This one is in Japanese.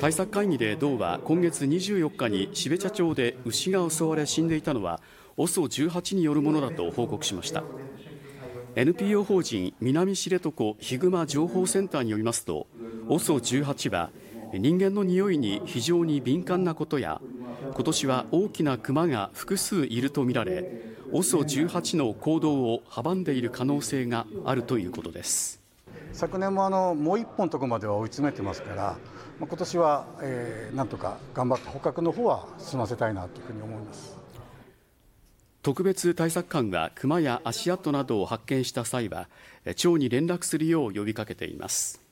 対策会議で道は今月24日に標茶町で牛が襲われ死んでいたのは OSO18 によるものだと報告しました。NPO 法人南知床ヒグマ情報センターによりますと OSO18 は人間の匂いに非常に敏感なことや今年は大きなクマが複数いるとみられ OSO18 の行動を阻んでいる可能性があるということです。昨年もあのもう1本とこまでは追い詰めてますからまあ今年は、えー、なんとか頑張って捕獲の方は済ませたいなというふうに思います。特別対策官はクマや足跡などを発見した際は町に連絡するよう呼びかけています。